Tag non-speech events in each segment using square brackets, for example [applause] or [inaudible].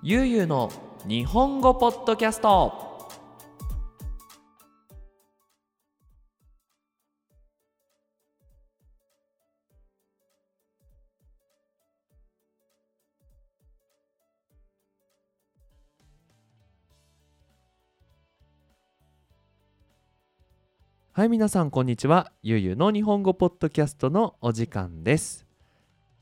ゆうゆうの日本語ポッドキャスト。はい皆さんこんにちは。ゆうゆうの日本語ポッドキャストのお時間です。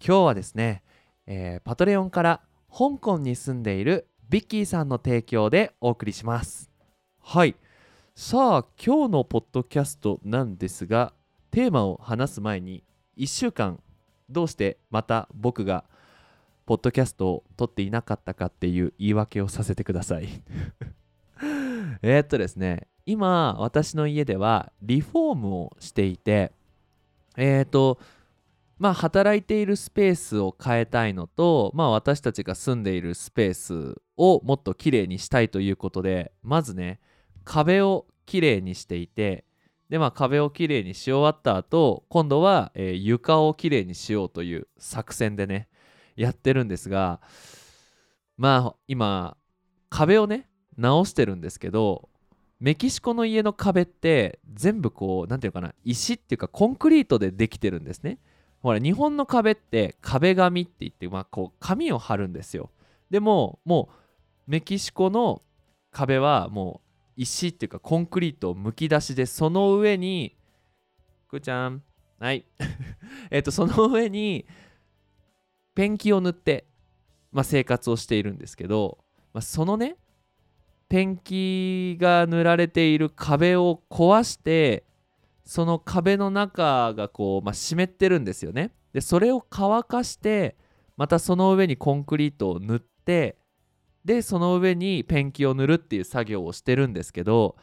今日はですね、えーパトレオンから香港に住んでいるビッキーさんの提供でお送りします。はい。さあ今日のポッドキャストなんですがテーマを話す前に1週間どうしてまた僕がポッドキャストを撮っていなかったかっていう言い訳をさせてください。[laughs] えっとですね今私の家ではリフォームをしていてえーっとまあ働いているスペースを変えたいのとまあ私たちが住んでいるスペースをもっときれいにしたいということでまずね壁をきれいにしていてでまあ壁をきれいにし終わった後今度は、えー床をきれいにしようという作戦でねやってるんですがまあ今壁をね直してるんですけどメキシコの家の壁って全部こう何ていうかな石っていうかコンクリートでできてるんですね。ほら日本の壁って壁紙って言って、まあ、こう紙を貼るんですよ。でももうメキシコの壁はもう石っていうかコンクリートをむき出しでその上にくーちゃん。はい。[laughs] えっとその上にペンキを塗って、まあ、生活をしているんですけど、まあ、そのねペンキが塗られている壁を壊してその壁の中がこう、まあ、湿ってるんですよね。でそれを乾かしてまたその上にコンクリートを塗ってでその上にペンキを塗るっていう作業をしてるんですけど、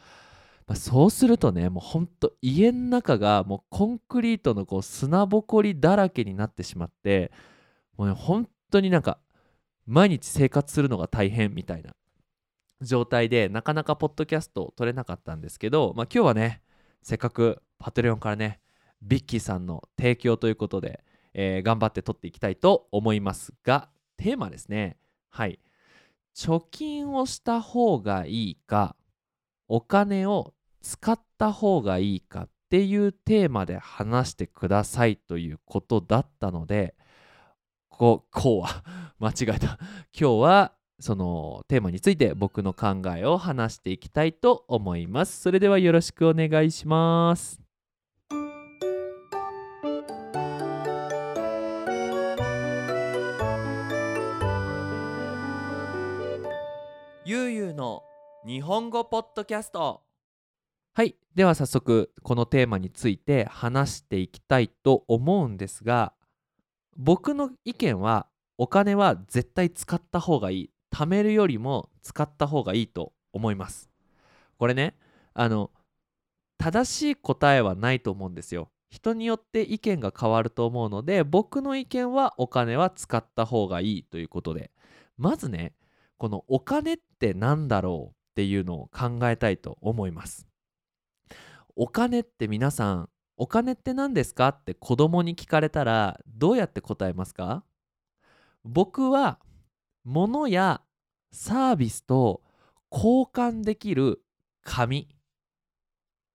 まあ、そうするとねもうほんと家の中がもうコンクリートのこう砂ぼこりだらけになってしまってもうね本当になんか毎日生活するのが大変みたいな状態でなかなかポッドキャストを撮れなかったんですけど、まあ、今日はねせっかくパトレオンからねビッキーさんの提供ということで、えー頑張って撮っていきたいと思いますがテーマですね。はい。貯金をした方がいいかお金を使った方がいいかっていうテーマで話してくださいということだったのでここうは [laughs] 間違えた。今日はそのテーマについて僕の考えを話していきたいと思います。それではよろしくお願いします。ゆうゆうの日本語ポッドキャスト。はい。では早速このテーマについて話していきたいと思うんですが僕の意見はお金は絶対使った方がいい。貯めるよりも使った方がいいと思います。これねあの正しい答えはないと思うんですよ。人によって意見が変わると思うので僕の意見はお金は使った方がいいということで。まずねこのお金って何だろうっていうのを考えたいと思います。お金って皆さんお金って何ですかって子供に聞かれたらどうやって答えますか？僕は物やサービスと交換できる紙っ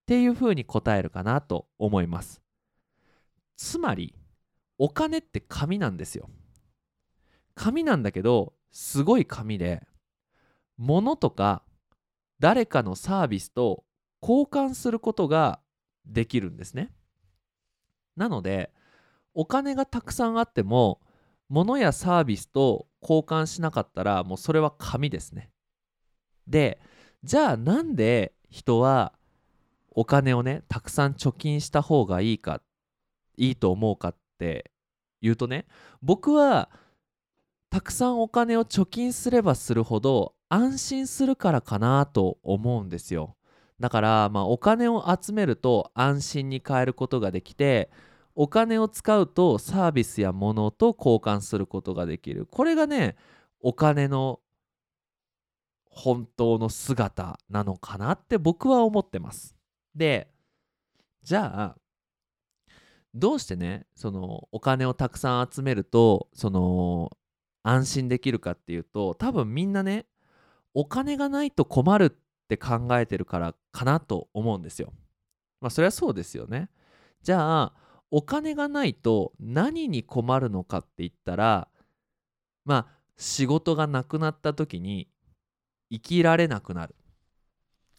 ていうふうに答えるかなと思います。つまりお金って紙なんですよ。紙なんだけどすごい紙で物とか誰かのサービスと交換することができるんですね。なのでお金がたくさんあっても物やサービスと交換しなかったらもうそれは紙ですね。でじゃあなんで人はお金をねたくさん貯金した方がいいかいいと思うかって言うとね僕はたくさんお金を貯金すればするほど安心するからかなと思うんですよ。だからまあお金を集めると安心に変えることができてお金を使うとサービスや物と交換することができる。これがねお金の本当の姿なのかなって僕は思ってます。でじゃあどうしてねそのお金をたくさん集めるとその安心できるかっていうと多分みんなねお金がないと困るって考えてるからかなと思うんですよ。まあそれはそうですよね。じゃあお金がないと何に困るのかって言ったらまあ仕事がなくなった時に生きられなくなる。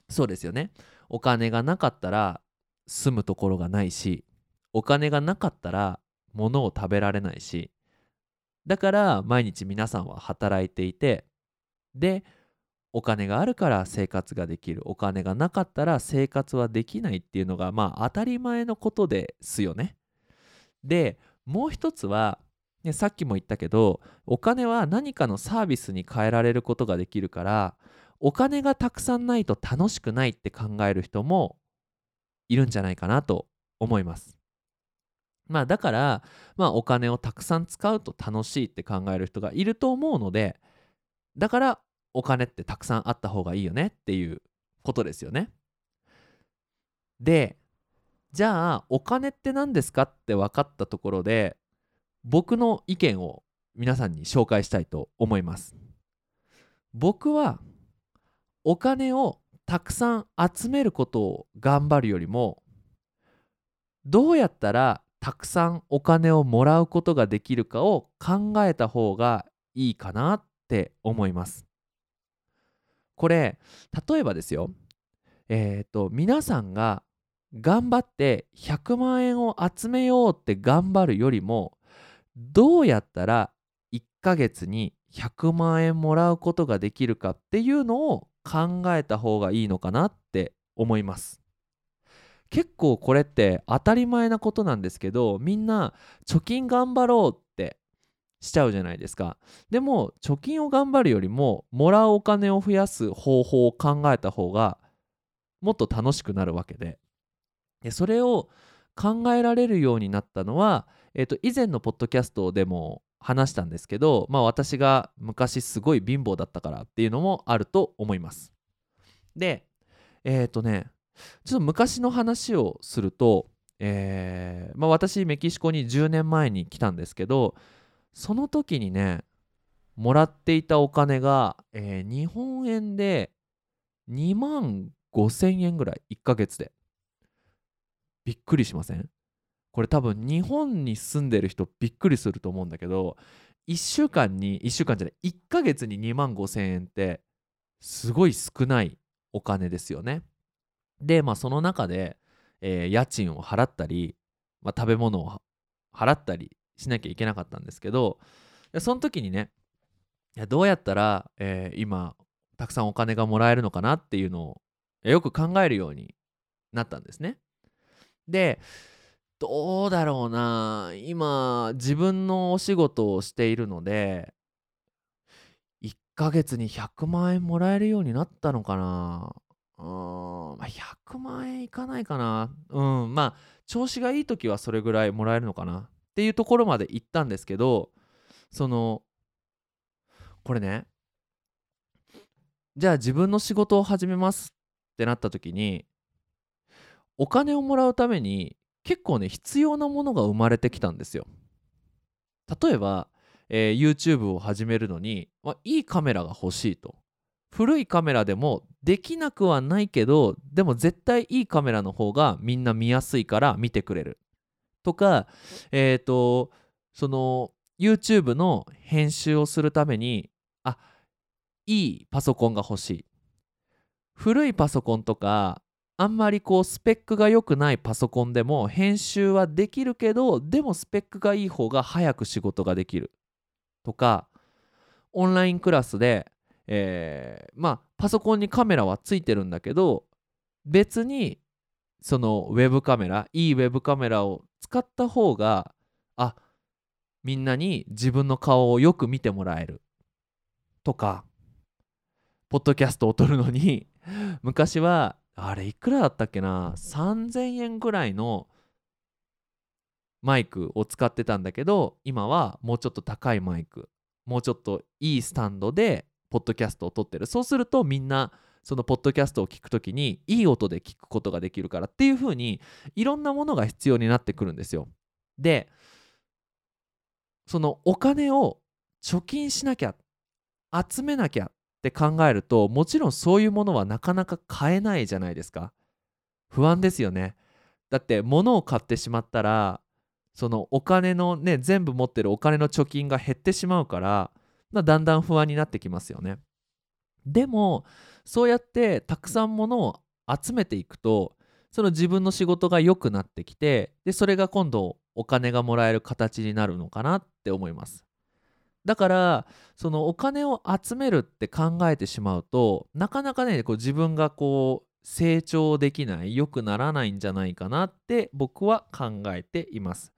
そうですよね。お金がなかったら住むところがないしお金がなかったら物を食べられないしだから毎日皆さんは働いていてでお金があるから生活ができるお金がなかったら生活はできないっていうのがまあ当たり前のことですよね。でもう一つは、ね、さっきも言ったけどお金は何かのサービスに変えられることができるからお金がたくさんないと楽しくないって考える人もいるんじゃないかなと思います。まあだから、まあお金をたくさん使うと楽しいって考える人がいると思うので、だからお金ってたくさんあった方がいいよねっていうことですよね。で、じゃあお金って何ですかって分かったところで、僕の意見を皆さんに紹介したいと思います。僕はお金をたくさん集めることを頑張るよりもどうやったらたくさんお金をもらうことができるかを考えた方がいいかなって思います。これ例えばですよえっ、ー、と皆さんが頑張って100万円を集めようって頑張るよりもどうやったら1ヶ月に100万円もらうことができるかっていうのを考えた方がいいのかなって思います。結構これって当たり前なことなんですけどみんな貯金頑張ろうってしちゃうじゃないですか。でも貯金を頑張るよりももらうお金を増やす方法を考えた方がもっと楽しくなるわけで。でそれを考えられるようになったのは、えー、と以前のポッドキャストでも話したんですけど、まあ、私が昔すごい貧乏だったからっていうのもあると思います。でえっ、ー、とねちょっと昔の話をすると、えーまあ、私メキシコに10年前に来たんですけどその時にねもらっていたお金が、えー、日本円で2万5千円ぐらい1ヶ月で。びっくりしません？これ多分日本に住んでる人びっくりすると思うんだけど1週間に1週間じゃない1ヶ月に2万5千円ってすごい少ないお金ですよね。で、まあ、その中で、えー、家賃を払ったり、まあ、食べ物を払ったりしなきゃいけなかったんですけどその時にねどうやったら、えー、今たくさんお金がもらえるのかなっていうのをよく考えるようになったんですね。でどうだろうな今自分のお仕事をしているので1ヶ月に100万円もらえるようになったのかなうん、まあ、100万円いかないかな。うん、まあ、調子がいい時はそれぐらいもらえるのかなっていうところまで行ったんですけど、その、これね、じゃあ自分の仕事を始めますってなった時に、お金をもらうために結構ね、必要なものが生まれてきたんですよ。例えば、えー、YouTube を始めるのに、まあ、いいカメラが欲しいと。古いカメラでもできなくはないけどでも絶対いいカメラの方がみんな見やすいから見てくれるとかえっ、ー、とその YouTube の編集をするためにあいいパソコンが欲しい。古いパソコンとかあんまりこうスペックが良くないパソコンでも編集はできるけどでもスペックがいい方が早く仕事ができるとかオンラインクラスでえー、まあパソコンにカメラはついてるんだけど別にそのウェブカメラいいウェブカメラを使った方があみんなに自分の顔をよく見てもらえる。とかポッドキャストを撮るのに [laughs] 昔はあれいくらだったっけな3000円ぐらいのマイクを使ってたんだけど今はもうちょっと高いマイクもうちょっといいスタンドでポッドキャストを撮ってる。そうするとみんなそのポッドキャストを聞くときにいい音で聞くことができるからっていう風にいろんなものが必要になってくるんですよ。でそのお金を貯金しなきゃ集めなきゃって考えるともちろんそういうものはなかなか買えないじゃないですか。不安ですよね。だって物を買ってしまったらそのお金のね全部持ってるお金の貯金が減ってしまうからだんだん不安になってきますよね。でもそうやってたくさん物を集めていくとその自分の仕事が良くなってきてでそれが今度お金がもらえる形になるのかなって思います。だからそのお金を集めるって考えてしまうとなかなかねこう自分がこう成長できない良くならないんじゃないかなって僕は考えています。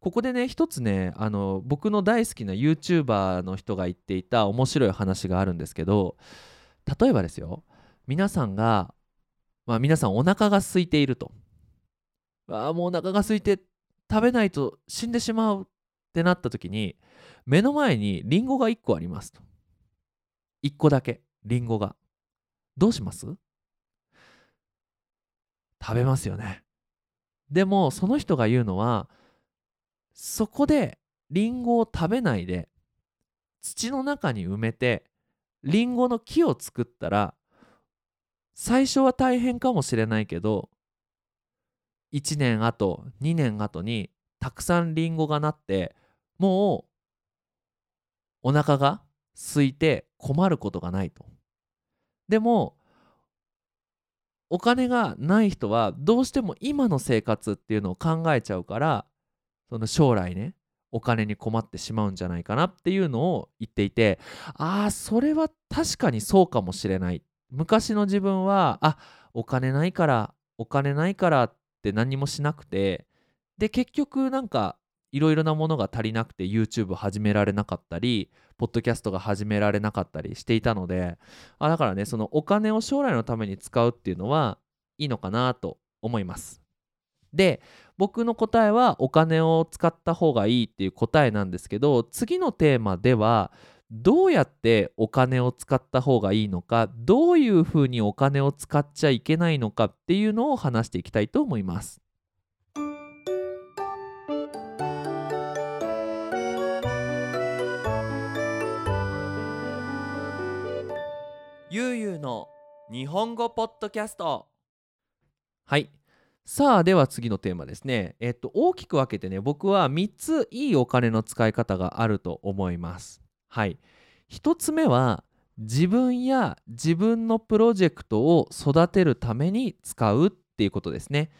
ここでね一つねあの僕の大好きな YouTuber の人が言っていた面白い話があるんですけど例えばですよ皆さんが、まあ、皆さんお腹が空いていると。あもうお腹が空いて食べないと死んでしまうってなった時に目の前にリンゴが1個ありますと。1個だけリンゴが。どうします？食べますよね。でもその人が言うのはそこでリンゴを食べないで土の中に埋めてリンゴの木を作ったら最初は大変かもしれないけど1年後2年後にたくさんリンゴがなってもうお腹が空いて困ることがないと。でもお金がない人はどうしても今の生活っていうのを考えちゃうからその将来ねお金に困ってしまうんじゃないかなっていうのを言っていてああそれは確かにそうかもしれない。昔の自分はあお金ないからお金ないからって何もしなくてで結局なんかいろいろなものが足りなくて YouTube 始められなかったりポッドキャストが始められなかったりしていたのであだからねそのお金を将来のために使うっていうのはいいのかなと思います。で僕の答えはお金を使った方がいいっていう答えなんですけど次のテーマではどうやってお金を使った方がいいのかどういうふうにお金を使っちゃいけないのかっていうのを話していきたいと思います。ゆうゆうの日本語ポッドキャスト。はい。さあでは次のテーマですね。えっと大きく分けてね僕は3ついいお金の使い方があると思います。はい。1つ目は自分や自分のプロジェクトを育てるために使うっていうことですね。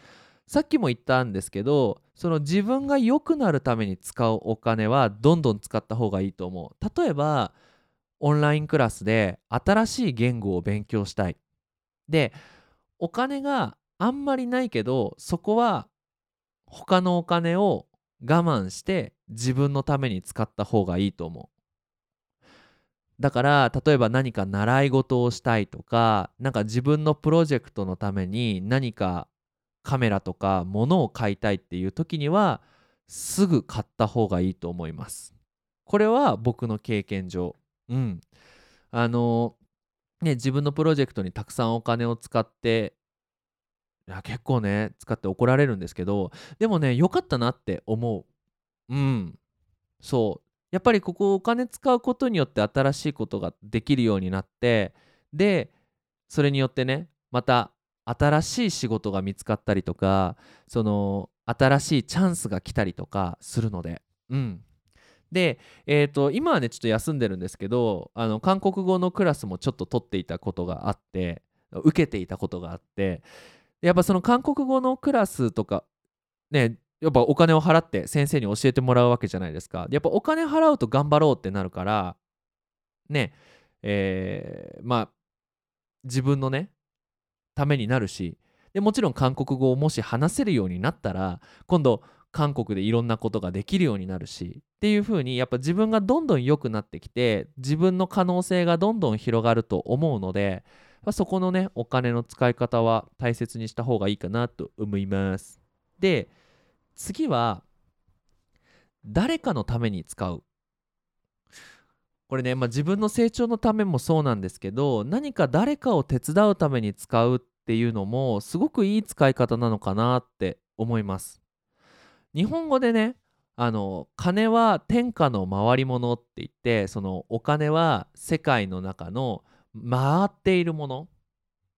さっきも言ったんですけどその自分が良くなるために使うお金はどんどん使った方がいいと思う。例えばオンラインクラスで新しい言語を勉強したい。でお金があんまりないけどそこは他のお金を我慢して自分のために使った方がいいと思う。だから例えば何か習い事をしたいとかなんか自分のプロジェクトのために何かカメラとか物を買いたいっていう時にはすぐ買った方がいいと思います。これは僕の経験上。うん。あのね自分のプロジェクトにたくさんお金を使っていや結構ね使って怒られるんですけどでもね良かったなって思う。うん。そう。やっぱりここお金使うことによって新しいことができるようになってでそれによってねまた新しい仕事が見つかったりとかその新しいチャンスが来たりとかするので。うん。で、えーと、今はねちょっと休んでるんですけどあの韓国語のクラスもちょっと取っていたことがあって受けていたことがあってやっぱその韓国語のクラスとかねやっぱお金を払って先生に教えてもらうわけじゃないですか。やっぱお金払うと頑張ろうってなるからねえー、まあ自分のねためになるしでもちろん韓国語をもし話せるようになったら今度韓国でいろんなことができるようになるしっていう風にやっぱ自分がどんどん良くなってきて自分の可能性がどんどん広がると思うので、ま、そこのねお金の使い方は大切にした方がいいかなと思います。で次は誰かのために使う。これね、まあ、自分の成長のためもそうなんですけど何か誰かを手伝うために使うっていうのもすごくいい使い方なのかなって思います。日本語でねあの金は天下の回り物って言ってそのお金は世界の中の回っているもの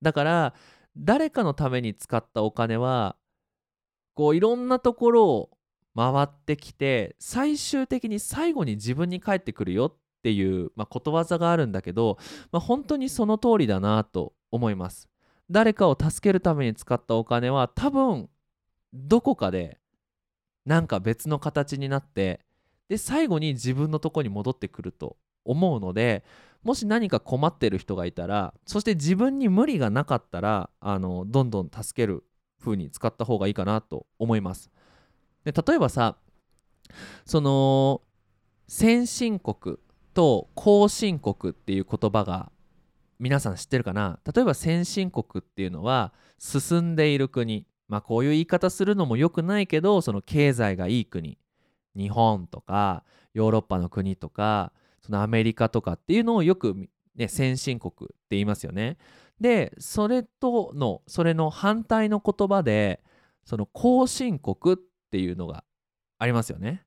だから誰かのために使ったお金はこういろんなところを回ってきて最終的に最後に自分に返ってくるよっていう、まあ、ことわざがあるんだけど、まあ、本当にその通りだなと思います。誰かを助けるために使ったお金は多分どこかでなんか別の形になってで最後に自分のとこに戻ってくると思うのでもし何か困ってる人がいたらそして自分に無理がなかったらあのどんどん助ける風に使った方がいいかなと思います。で例えばさその先進国と後進国っていう言葉が皆さん知ってるかな？例えば先進国っていうのは進んでいる国まあこういう言い方するのも良くないけどその経済がいい国日本とかヨーロッパの国とかそのアメリカとかっていうのをよく、ね、先進国って言いますよね。でそれとのそれの反対の言葉でその後進国っていうのがありますよね。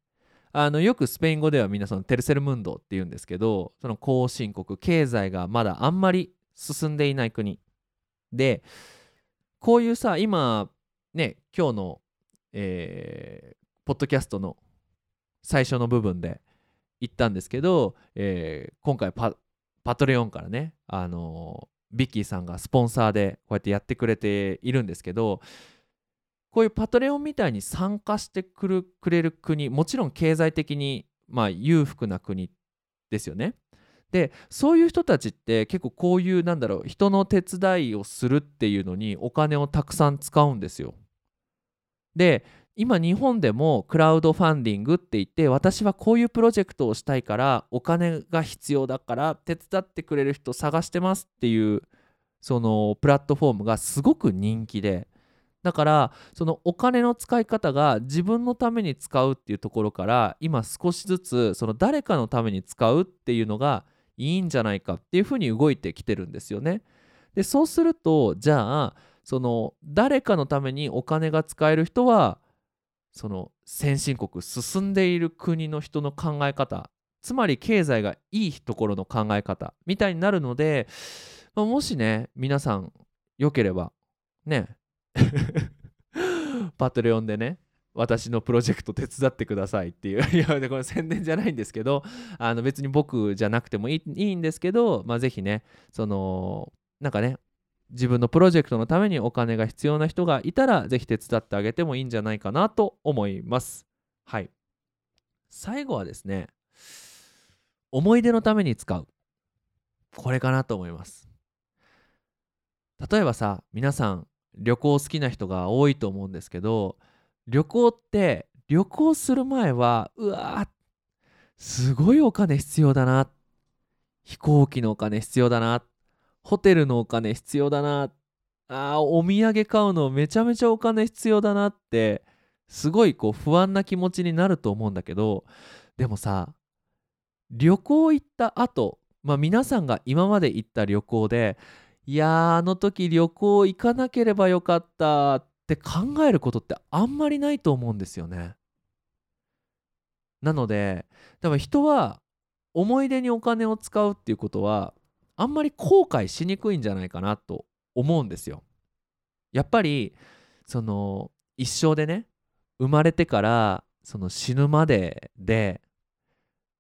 あのよくスペイン語ではみんなそのテルセルムンドって言うんですけどその後進国経済がまだあんまり進んでいない国でこういうさ今ね今日の、えー、ポッドキャストの最初の部分で言ったんですけど、えー、今回パトレオンからね、あのー、ビッキーさんがスポンサーでこうやってやってくれているんですけどこういうパトレオンみたいに参加してくるくれる国もちろん経済的に、まあ、裕福な国ですよね。でそういう人たちって結構こういうなんだろう人の手伝いをするっていうのにお金をたくさん使うんですよ。で今日本でもクラウドファンディングって言って私はこういうプロジェクトをしたいからお金が必要だから手伝ってくれる人探してますっていうそのプラットフォームがすごく人気でだからそのお金の使い方が自分のために使うっていうところから今少しずつその誰かのために使うっていうのがいいんじゃないかっていうふうに動いてきてるんですよね。でそうするとじゃあその誰かのためにお金が使える人はその先進国進んでいる国の人の考え方つまり経済がいいところの考え方みたいになるので、まあ、もしね皆さんよければね [laughs] パトレオンでね私のプロジェクト手伝ってくださいっていう [laughs] いやこれ宣伝じゃないんですけどあの別に僕じゃなくてもいいいいんですけど、まあ、ぜひねそのなんかね自分のプロジェクトのためにお金が必要な人がいたら、ぜひ手伝ってあげてもいいんじゃないかなと思います。はい。最後はですね、思い出のために使う。これかなと思います。例えばさ、皆さん旅行好きな人が多いと思うんですけど、旅行って旅行する前は、うわすごいお金必要だな。飛行機のお金必要だな。ホテルのお金必要だなあお土産買うのめちゃめちゃお金必要だなってすごいこう不安な気持ちになると思うんだけどでもさ旅行行った後まあ皆さんが今まで行った旅行でいやーあの時旅行行かなければよかったって考えることってあんまりないと思うんですよね。なので多分人は思い出にお金を使うっていうことはあんまり後悔しにくいんじゃないかなと思うんですよ。やっぱりその一生でね生まれてからその死ぬまでで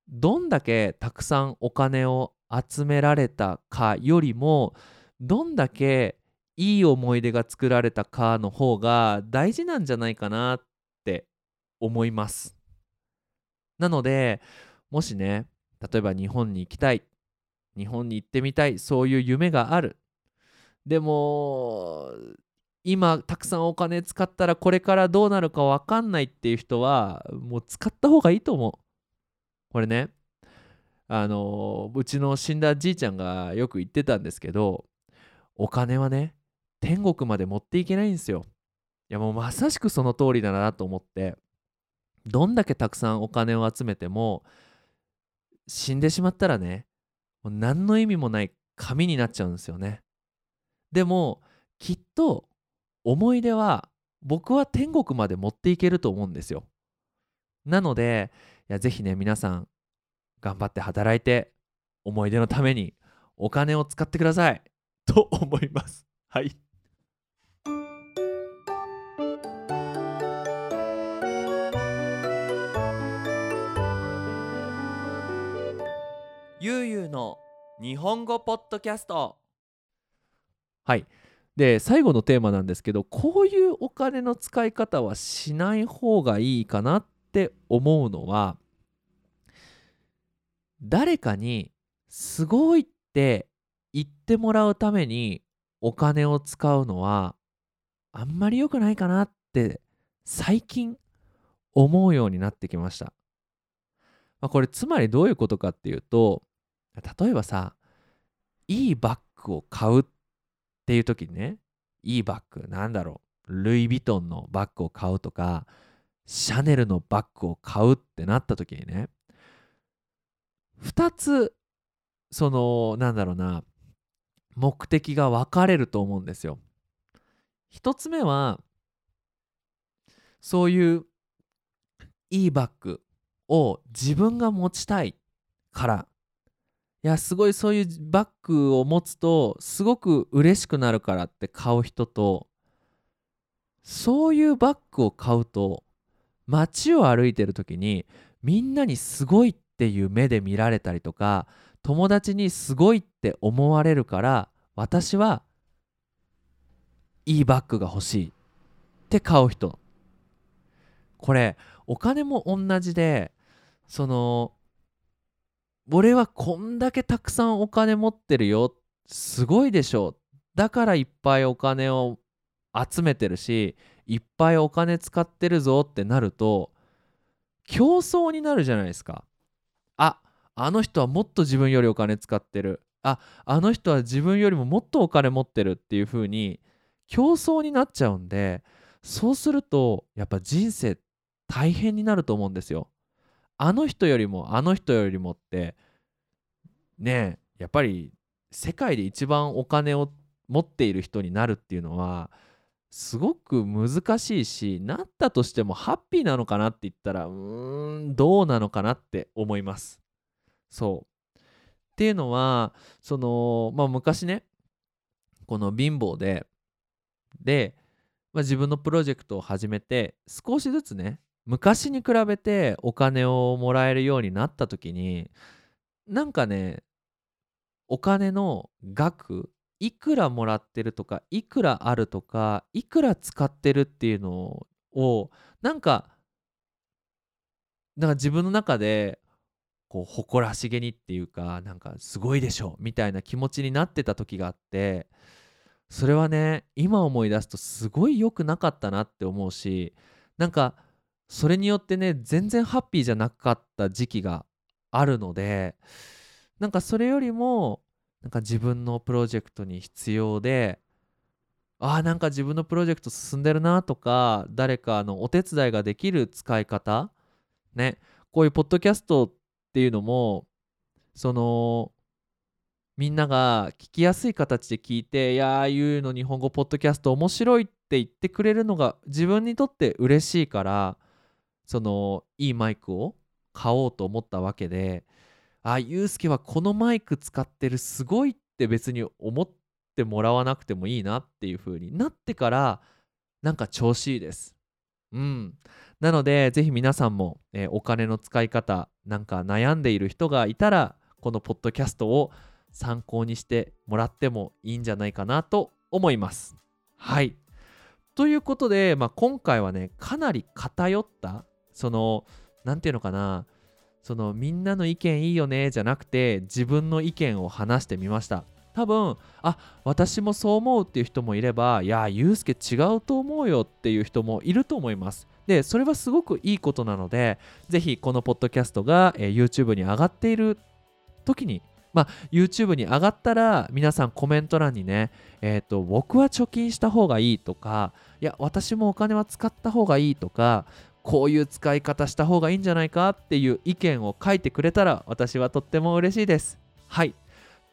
どんだけたくさんお金を集められたかよりもどんだけいい思い出が作られたかの方が大事なんじゃないかなって思います。なのでもしね例えば日本に行きたい日本に行ってみたいそういう夢がある。でも今たくさんお金使ったらこれからどうなるか分かんないっていう人はもう使った方がいいと思う。これねあのうちの死んだじいちゃんがよく言ってたんですけどお金はね天国まで持っていけないんですよ。いやもうまさしくその通りだなと思ってどんだけたくさんお金を集めても死んでしまったらねもう何の意味もない紙になっちゃうんですよね。でもきっと思い出は僕は天国まで持っていけると思うんですよ。なのでいやぜひね皆さん頑張って働いて思い出のためにお金を使ってくださいと思いますはいゆうゆうの日本語ポッドキャストはいで最後のテーマなんですけどこういうお金の使い方はしない方がいいかなって思うのは誰かにすごいって言ってもらうためにお金を使うのはあんまり良くないかなって最近思うようになってきました。まあ、これつまりどういうことかっていうと例えばさいいバッグを買うっていう時にねいいバッグなんだろうルイ・ヴィトンのバッグを買うとかシャネルのバッグを買うってなった時にね2つそのなんだろうな目的が分かれると思うんですよ。1つ目はそういういいバッグを自分が持ちたいからいやすごいそういうバッグを持つとすごく嬉しくなるからって買う人とそういうバッグを買うと街を歩いてる時にみんなにすごいっていう目で見られたりとか友達にすごいって思われるから私はいいバッグが欲しいって買う人。これお金も同じでその俺はこんだけたくさんお金持ってるよ。すごいでしょ。だからいっぱいお金を集めてるしいっぱいお金使ってるぞ。ってなると競争になるじゃないですか。ああの人はもっと自分よりお金使ってる。ああの人は自分よりももっとお金持ってるっていう風に競争になっちゃうんでそうするとやっぱ人生大変になると思うんですよ。あの人よりもあの人よりもってねやっぱり世界で一番お金を持っている人になるっていうのはすごく難しいしなったとしてもハッピーなのかなって言ったらうーんどうなのかなって思います。そうっていうのはそのまあ昔ねこの貧乏でで、まあ、自分のプロジェクトを始めて少しずつね昔に比べてお金をもらえるようになった時になんかねお金の額いくらもらってるとかいくらあるとかいくら使ってるっていうのをなんかなんか自分の中でこう誇らしげにっていうかなんかすごいでしょみたいな気持ちになってた時があってそれはね今思い出すとすごい良くなかったなって思うしなんかそれによってね全然ハッピーじゃなかった時期があるのでなんかそれよりもなんか自分のプロジェクトに必要でああなんか自分のプロジェクト進んでるなとか誰かのお手伝いができる使い方ねこういうポッドキャストっていうのもそのみんなが聞きやすい形で聞いて「いやあいうの日本語ポッドキャスト面白い」って言ってくれるのが自分にとって嬉しいからそのいいマイクを買おうと思ったわけであゆうすけはこのマイク使ってるすごいって別に思ってもらわなくてもいいなっていう風になってからなんか調子いいです。うん、なのでぜひ皆さんも、えー、お金の使い方なんか悩んでいる人がいたらこのポッドキャストを参考にしてもらってもいいんじゃないかなと思います。はいということで、まあ、今回はねかなり偏ったその何て言うのかな。そのみんなの意見いいよねじゃなくて自分の意見を話してみました。多分あ私もそう思うっていう人もいればいやゆうすけ違うと思うよっていう人もいると思います。でそれはすごくいいことなのでぜひこのポッドキャストが、えー、YouTube に上がっている時にまあ、YouTube に上がったら皆さんコメント欄にね、えーと、僕は貯金した方がいいとかいや私もお金は使った方がいいとかこういう使い方した方がいいんじゃないかっていう意見を書いてくれたら私はとっても嬉しいです。はい。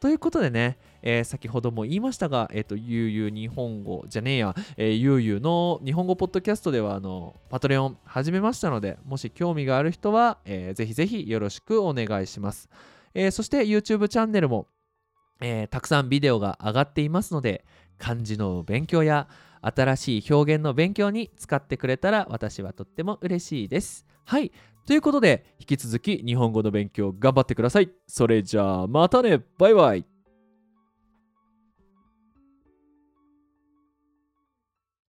ということでね、えー先ほども言いましたが、えっ、と、ゆうゆう日本語じゃねえや、えーゆうゆうの日本語ポッドキャストでは、あの、パトレオン始めましたので、もし興味がある人は、えーぜひぜひよろしくお願いします。えーそして YouTube チャンネルも、えーたくさんビデオが上がっていますので、漢字の勉強や新しい表現の勉強に使ってくれたら私はとっても嬉しいです。はい。ということで、引き続き日本語の勉強頑張ってください。それじゃあ、またねバイバイ